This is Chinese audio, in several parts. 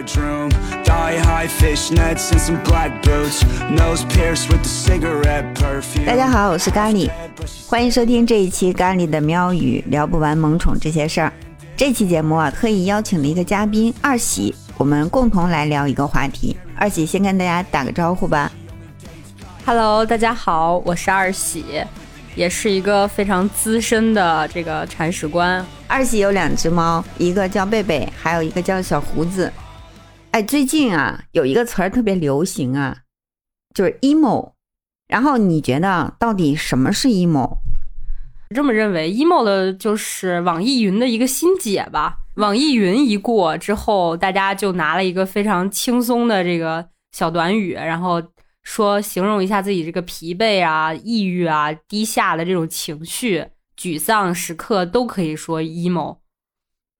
bedroom. Thigh high fishnets and some black boots. Nose pierced with the cigarette perfume. 大家好，我是咖喱，欢迎收听这一期咖喱的喵语，聊不完萌宠这些事儿。这期节目啊，特意邀请了一个嘉宾二喜，我们共同来聊一个话题。二喜先跟大家打个招呼吧。Hello，大家好，我是二喜，也是一个非常资深的这个铲屎官。二喜有两只猫，一个叫贝贝，还有一个叫小胡子。哎，最近啊，有一个词儿特别流行啊，就是 emo。然后你觉得到底什么是 emo？这么认为，emo 的就是网易云的一个新解吧。网易云一过之后，大家就拿了一个非常轻松的这个小短语，然后说形容一下自己这个疲惫啊、抑郁啊、低下的这种情绪、沮丧时刻，都可以说 emo。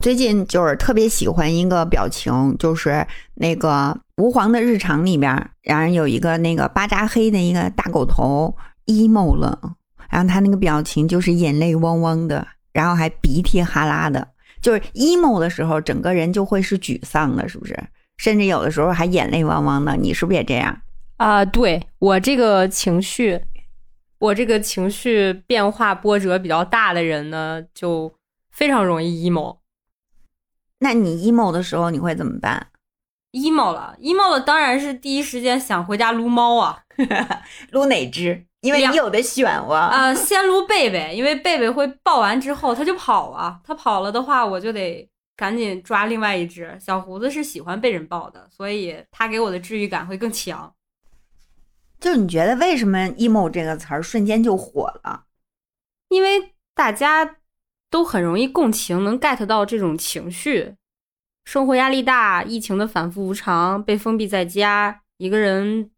最近就是特别喜欢一个表情，就是那个《吾皇的日常》里边，然后有一个那个巴扎黑的一个大狗头 emo 了，然后他那个表情就是眼泪汪汪的，然后还鼻涕哈拉的，就是 emo 的时候，整个人就会是沮丧的，是不是？甚至有的时候还眼泪汪汪的，你是不是也这样？啊、对我这个情绪，我这个情绪变化波折比较大的人呢，就非常容易 emo。那你 emo 的时候你会怎么办？emo 了，emo 了，当然是第一时间想回家撸猫啊！撸哪只？因为你有的选哇。啊、先撸贝贝，因为贝贝会抱完之后它就跑啊，它跑了的话，我就得赶紧抓另外一只。小胡子是喜欢被人抱的，所以它给我的治愈感会更强。就你觉得为什么 emo 这个词儿瞬间就火了？因为大家都很容易共情，能 get 到这种情绪。生活压力大，疫情的反复无常，被封闭在家，一个人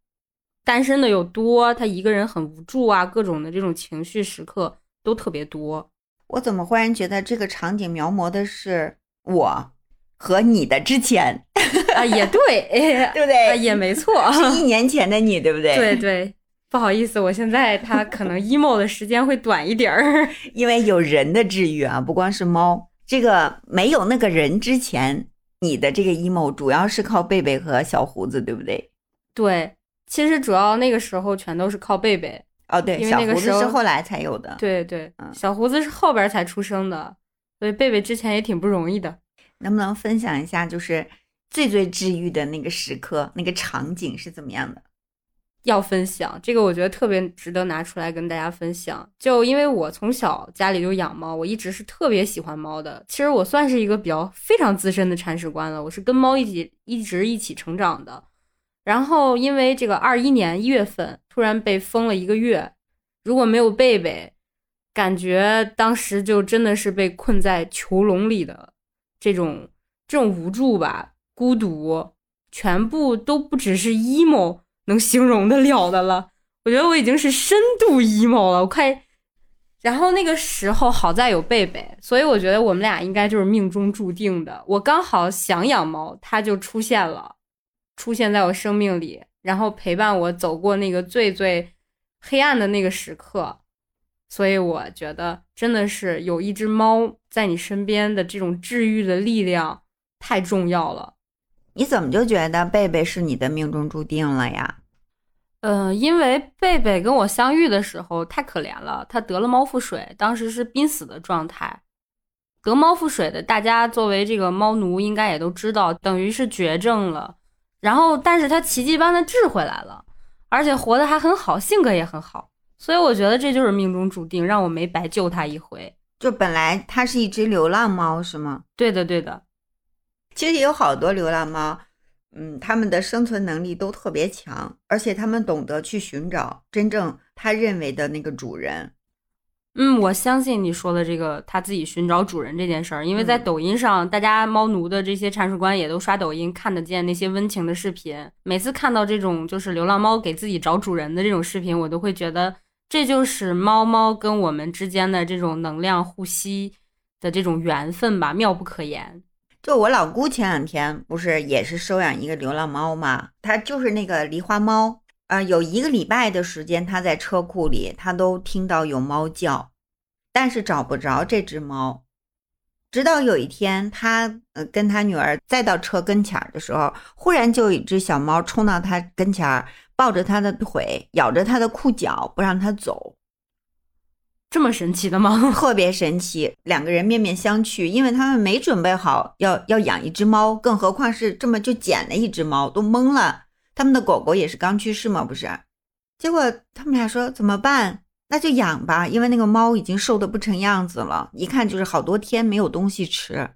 单身的又多，他一个人很无助啊，各种的这种情绪时刻都特别多。我怎么忽然觉得这个场景描摹的是我和你的之前，啊，也对，哎 对不对？啊也没错，是一年前的你，对不对？对，对。不好意思，我现在他可能 emo 的时间会短一点儿。因为有人的治愈啊，不光是猫。这个没有那个人之前，你的这个 emo 主要是靠贝贝和小胡子，对不对？对，其实主要那个时候全都是靠贝贝。哦，对，因为那个时候是后来才有的。对对嗯，小胡子是后边才出生的，所以贝贝之前也挺不容易的。能不能分享一下，就是最最治愈的那个时刻，那个场景是怎么样的？要分享这个，我觉得特别值得拿出来跟大家分享。就因为我从小家里就养猫，我一直是特别喜欢猫的。其实我算是一个比较非常资深的铲屎官了，我是跟猫一起一直一起成长的。然后因为这个二一年一月份突然被封了一个月，如果没有贝贝，感觉当时就真的是被困在囚笼里的这种这种无助吧，孤独，全部都不只是 emo 能形容得了的了。我觉得我已经是深度 emo 了，我快。然后那个时候好在有贝贝，所以我觉得我们俩应该就是命中注定的。我刚好想养猫，它就出现了，出现在我生命里，然后陪伴我走过那个最最黑暗的那个时刻。所以我觉得真的是有一只猫在你身边的这种治愈的力量太重要了。你怎么就觉得贝贝是你的命中注定了呀？呃，因为贝贝跟我相遇的时候太可怜了，他得了猫腹水，当时是濒死的状态。得猫腹水的，大家作为这个猫奴应该也都知道，等于是绝症了。然后，但是他奇迹般的治回来了，而且活得还很好，性格也很好。所以我觉得这就是命中注定，让我没白救他一回。就本来它是一只流浪猫，是吗？对的，对的，其实有好多流浪猫，嗯，它们的生存能力都特别强，而且它们懂得去寻找真正它认为的那个主人。嗯，我相信你说的这个他自己寻找主人这件事儿，因为在嗯抖音上，大家猫奴的这些铲屎官也都刷抖音，看得见那些温情的视频。每次看到这种就是流浪猫给自己找主人的这种视频，我都会觉得这就是猫猫跟我们之间的这种能量互吸的这种缘分吧，妙不可言。就我老姑前两天不是也是收养一个流浪猫嘛，它就是那个狸花猫。呃，有一个礼拜的时间，它在车库里，它都听到有猫叫，但是找不着这只猫。直到有一天，他呃跟他女儿再到车跟前儿的时候，忽然就有一只小猫冲到他跟前儿，抱着他的腿，咬着他的裤脚，不让他走。这么神奇的吗？特别神奇，两个人面面相觑，因为他们没准备好要要养一只猫，更何况是这么就捡了一只猫，都懵了。他们的狗狗也是刚去世嘛，不是？结果他们俩说怎么办？那就养吧，因为那个猫已经瘦的不成样子了，一看就是好多天没有东西吃。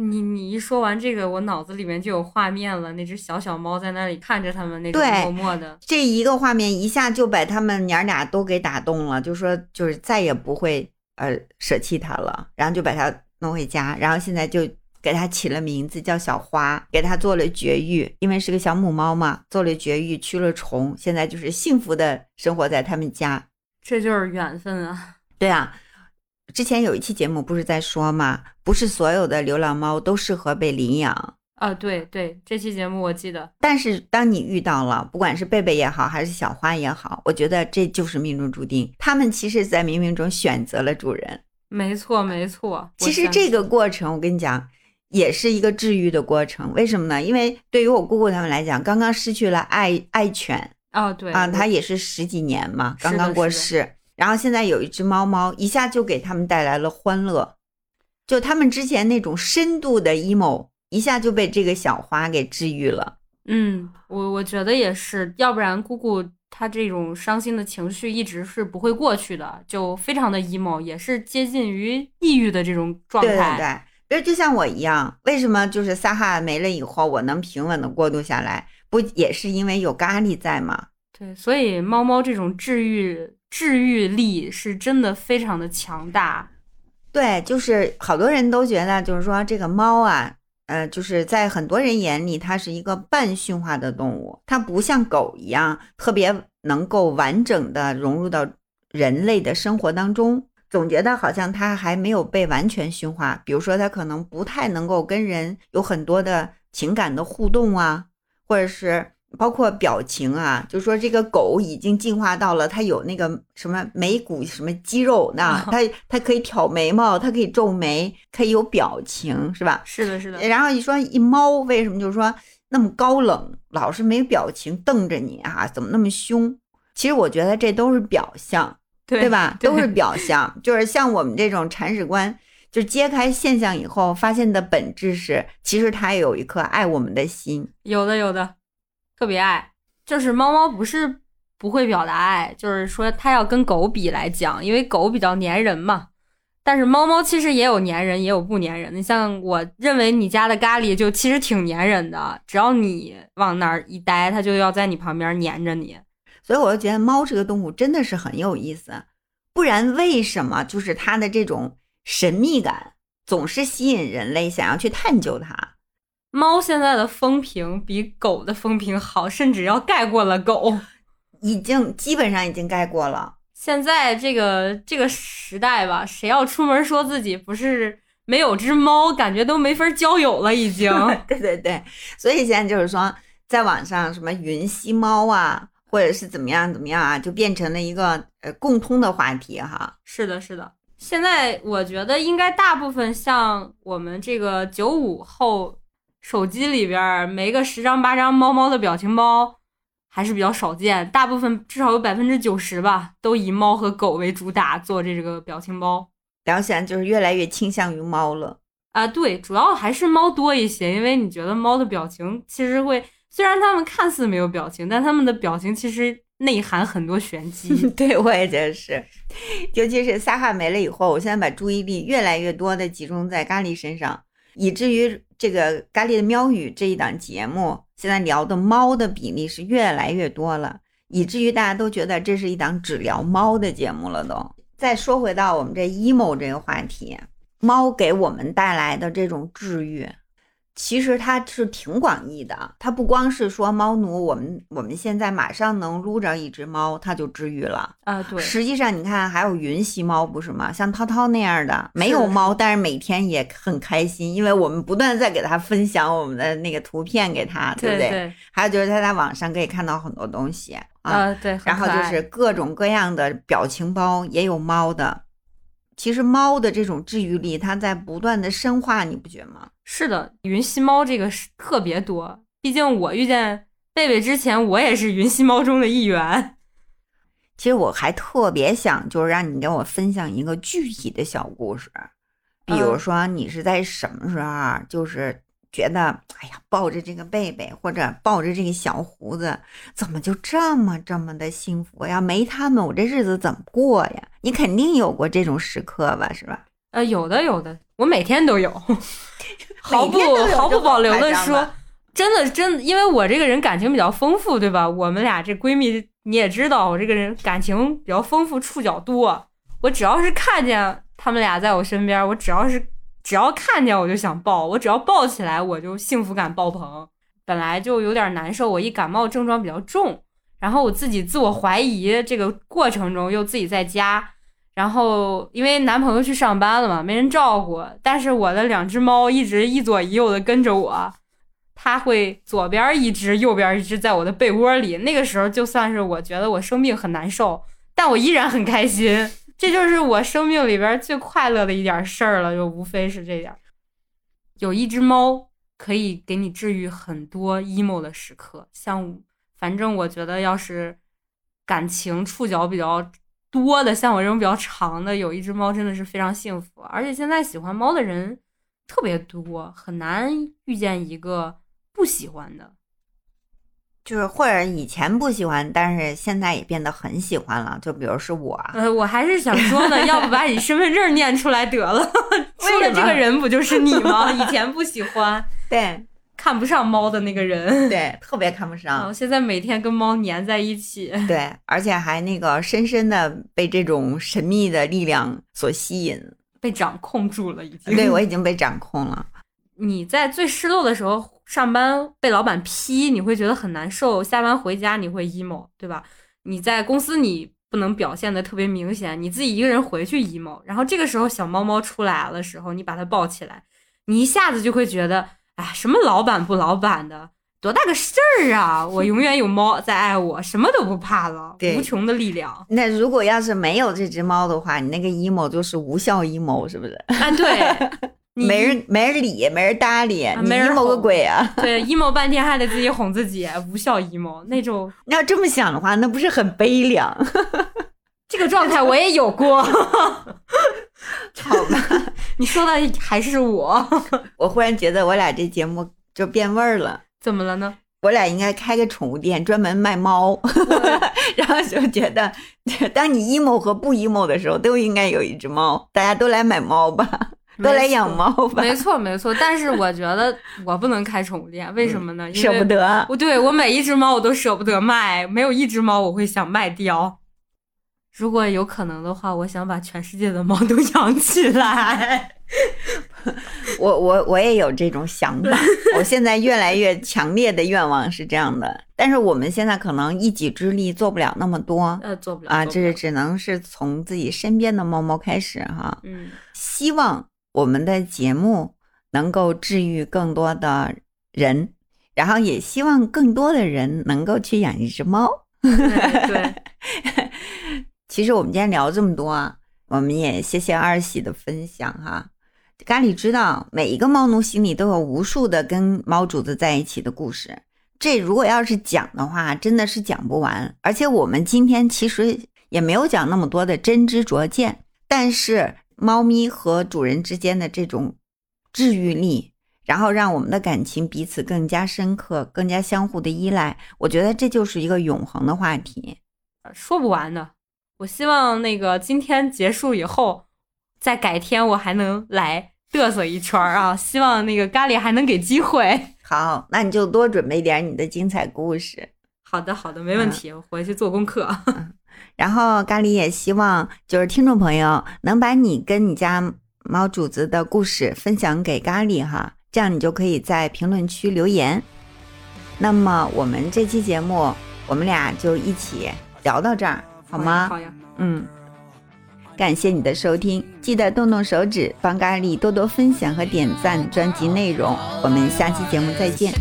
你你一说完这个，我脑子里面就有画面了，那只小小猫在那里看着他们，那种默默的。这一个画面一下就把他们娘俩都给打动了，就说就是再也不会呃舍弃它了，然后就把它弄回家，然后现在就给它起了名字叫小花，给它做了绝育，因为是个小母猫嘛，做了绝育，驱了虫，现在就是幸福的生活在他们家。这就是缘分啊！对啊，之前有一期节目不是在说嘛，不是所有的流浪猫都适合被领养。啊，对对，这期节目我记得。但是当你遇到了，不管是贝贝也好，还是小花也好，我觉得这就是命中注定。他们其实，在冥冥中选择了主人。没错，没错。其实这个过程，我跟你讲，也是一个治愈的过程。为什么呢？因为对于我姑姑他们来讲，刚刚失去了爱爱犬啊，对啊，他也是十几年嘛，刚刚过是世。然后现在有一只猫猫，一下就给他们带来了欢乐，就他们之前那种深度的 emo，一下就被这个小花给治愈了。嗯，我我觉得也是，要不然姑姑她这种伤心的情绪一直是不会过去的，就非常的 emo，也是接近于抑郁的这种状对对态。对，比如就像我一样，为什么就是撒哈没了以后，我能平稳的过渡下来，不也是因为有咖喱在吗？对，所以猫猫这种治愈治愈力是真的非常的强大。对，就是好多人都觉得，就是说这个猫啊，呃，就是在很多人眼里，它是一个半驯化的动物，它不像狗一样特别能够完整的融入到人类的生活当中。总觉得好像它还没有被完全驯化，比如说它可能不太能够跟人有很多的情感的互动啊，或者是包括表情啊，就说这个狗已经进化到了它有那个什么眉骨什么肌肉，那它它可以挑眉毛，它可以皱眉，可以有表情，是吧？是的，是的，然后你说一猫为什么就是说那么高冷，老是没表情瞪着你啊？怎么那么凶？其实我觉得这都是表象。对对吧？都是表象，就是像我们这种铲屎官，就揭开现象以后，发现的本质是，其实它有一颗爱我们的心。有的有的，特别爱。就是猫猫不是不会表达爱，就是说它要跟狗比来讲，因为狗比较粘人嘛。但是猫猫其实也有粘人，也有不粘人的。像我认为你家的咖喱就其实挺粘人的，只要你往那儿一待，它就要在你旁边粘着你。所以我就觉得猫这个动物真的是很有意思，不然为什么就是它的这种神秘感总是吸引人类想要去探究它？猫现在的风评比狗的风评好，甚至要盖过了狗，已经基本上已经盖过了。现在这个这个时代吧，谁要出门说自己不是没有只猫，感觉都没法交友了，已经。对对对，所以现在就是说，在网上什么云吸猫啊，或者是怎么样怎么样啊，就变成了一个呃共通的话题哈。是的，是的。现在我觉得应该大部分像我们这个九五后，手机里边没个十张八张猫猫的表情包还是比较少见，大部分至少有百分之九十吧，都以猫和狗为主打做这个表情包。然后现在就是越来越倾向于猫了。啊，对，主要还是猫多一些，因为你觉得猫的表情其实会，虽然它们看似没有表情，但它们的表情其实内含很多玄机。对，我也觉得是，尤其是撒哈没了以后，我现在把注意力越来越多的集中在咖喱身上，以至于这个咖喱的喵语这一档节目，现在聊的猫的比例是越来越多了，以至于大家都觉得这是一档只聊猫的节目了都。再说回到我们这 emo 这个话题，猫给我们带来的这种治愈，其实它是挺广义的。它不光是说猫奴，我们我们现在马上能撸着一只猫，它就治愈了。啊，对，实际上你看，还有云吸猫不是吗？像涛涛那样的没有猫，但是每天也很开心，因为我们不断在给它分享我们的那个图片给它，对不对？对还有就是他在网上可以看到很多东西啊，啊，对，然后就是各种各样的表情包也有猫的，其实猫的这种治愈力，它在不断的深化，你不觉得吗？是的，云吸猫这个是特别多。毕竟我遇见贝贝之前，我也是云吸猫中的一员。其实我还特别想，就是让你给我分享一个具体的小故事，比如说你是在什么时候，就是觉得，哎呀，抱着这个贝贝或者抱着这个小胡子，怎么就这么这么的幸福呀？没他们，我这日子怎么过呀？你肯定有过这种时刻吧？是吧？呃，有的，有的，我每天都有，毫不毫不保留的说，真的真，因为我这个人感情比较丰富，对吧？我们俩这闺蜜你也知道，我这个人感情比较丰富，触角多。我只要是看见他们俩在我身边，我只要是只要看见我就想抱，我只要抱起来我就幸福感爆棚。本来就有点难受，我一感冒症状比较重，然后我自己自我怀疑，这个过程中又自己在家，然后因为男朋友去上班了嘛，没人照顾，但是我的两只猫一直一左一右的跟着我，它会左边一只，右边一只，在我的被窝里。那个时候就算是我觉得我生病很难受，但我依然很开心。这就是我生命里边最快乐的一点事儿了，就无非是这点儿。有一只猫可以给你治愈很多 emo 的时刻，像反正我觉得要是感情触角比较多的，像我这种比较长的，有一只猫真的是非常幸福。而且现在喜欢猫的人特别多，很难遇见一个不喜欢的。就是或者以前不喜欢，但是现在也变得很喜欢了。就比如是我，呃，我还是想说呢，要不把你身份证念出来得了。说的这个人不就是你吗？以前不喜欢、对看不上猫的那个人，对，特别看不然上后，现在每天跟猫粘在一起。对，而且还那个深深的被这种神秘的力量所吸引。被掌控住了，已经。对我已经被掌控了。你在最失落的时候上班被老板批，你会觉得很难受；下班回家你会 emo，对吧？你在公司你不能表现的特别明显，你自己一个人回去 emo，然后这个时候小猫猫出来的时候，你把它抱起来，你一下子就会觉得，哎，什么老板不老板的，多大个事儿啊！我永远有猫 在爱我，什么都不怕了，对无穷的力量。那如果要是没有这只猫的话，你那个 emo 就是无效 emo，是不是？啊，对，没人没人理，没人搭理，你没人 emo 个鬼啊！对 emo 半天还得自己哄自己，无效 emo 那种。你要这么想的话，那不是很悲凉？这个状态我也有过，好吧，你说的还是我，我忽然觉得我俩这节目就变味儿了。怎么了呢？我俩应该开个宠物店，专门卖猫，然后就觉得，当你 emo 和不 emo 的时候，都应该有一只猫，大家都来买猫吧，都来养猫吧，没错没错，但是我觉得我不能开宠物店，为什么呢？舍不。得。我对我每一只猫我都舍不得卖，没有一只猫我会想卖掉。如果有可能的话，我想把全世界的猫都 养起来。我我我也有这种想法，我现在越来越强烈的愿望是这样的，但是我们现在可能一己之力做不了那么多呃，做不了啊，做不了这是只能是从自己身边的猫猫开始哈。嗯，希望我们的节目能够治愈更多的人，然后也希望更多的人能够去养一只猫。对对，其实我们今天聊这么多啊，我们也谢谢二喜的分享哈。咖喱知道，每一个猫奴心里都有无数的跟猫主子在一起的故事。这如果要是讲的话，真的是讲不完。而且我们今天其实也没有讲那么多的真知灼见，但是猫咪和主人之间的这种治愈力，然后让我们的感情彼此更加深刻、更加相互的依赖，我觉得这就是一个永恒的话题。说不完的。我希望那个今天结束以后，再改天我还能来嘚瑟一圈儿啊！希望那个咖喱还能给机会。好，那你就多准备点你的精彩故事。好的，好的，没问题，我回去做功课。然后咖喱也希望就是听众朋友能把你跟你家猫主子的故事分享给咖喱哈，这样你就可以在评论区留言。那么我们这期节目我们俩就一起聊到这儿，好吗？好呀，嗯，感谢你的收听，记得动动手指帮咖喱多多分享和点赞专辑内容。我们下期节目再见。